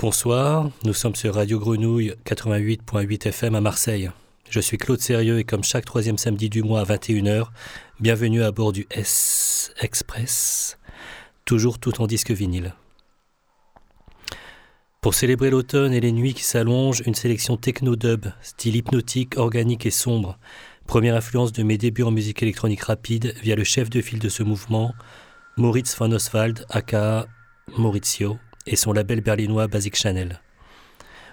Bonsoir, nous sommes sur Radio Grenouille 88.8 FM à Marseille. Je suis Claude Sérieux et comme chaque troisième samedi du mois à 21h, bienvenue à bord du S Express, toujours tout en disque vinyle. Pour célébrer l'automne et les nuits qui s'allongent, une sélection techno-dub, style hypnotique, organique et sombre, première influence de mes débuts en musique électronique rapide via le chef de file de ce mouvement, Moritz von Oswald, aka Maurizio, et son label berlinois Basic Channel.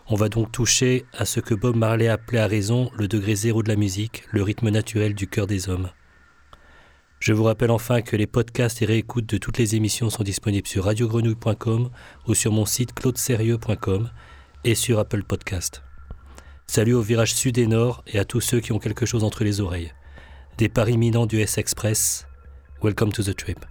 On va donc toucher à ce que Bob Marley appelait à raison le degré zéro de la musique, le rythme naturel du cœur des hommes. Je vous rappelle enfin que les podcasts et réécoutes de toutes les émissions sont disponibles sur radiogrenouille.com ou sur mon site claudesérieux.com et sur Apple Podcast. Salut au virage sud et nord et à tous ceux qui ont quelque chose entre les oreilles. Départ imminent du S-Express. Welcome to the trip.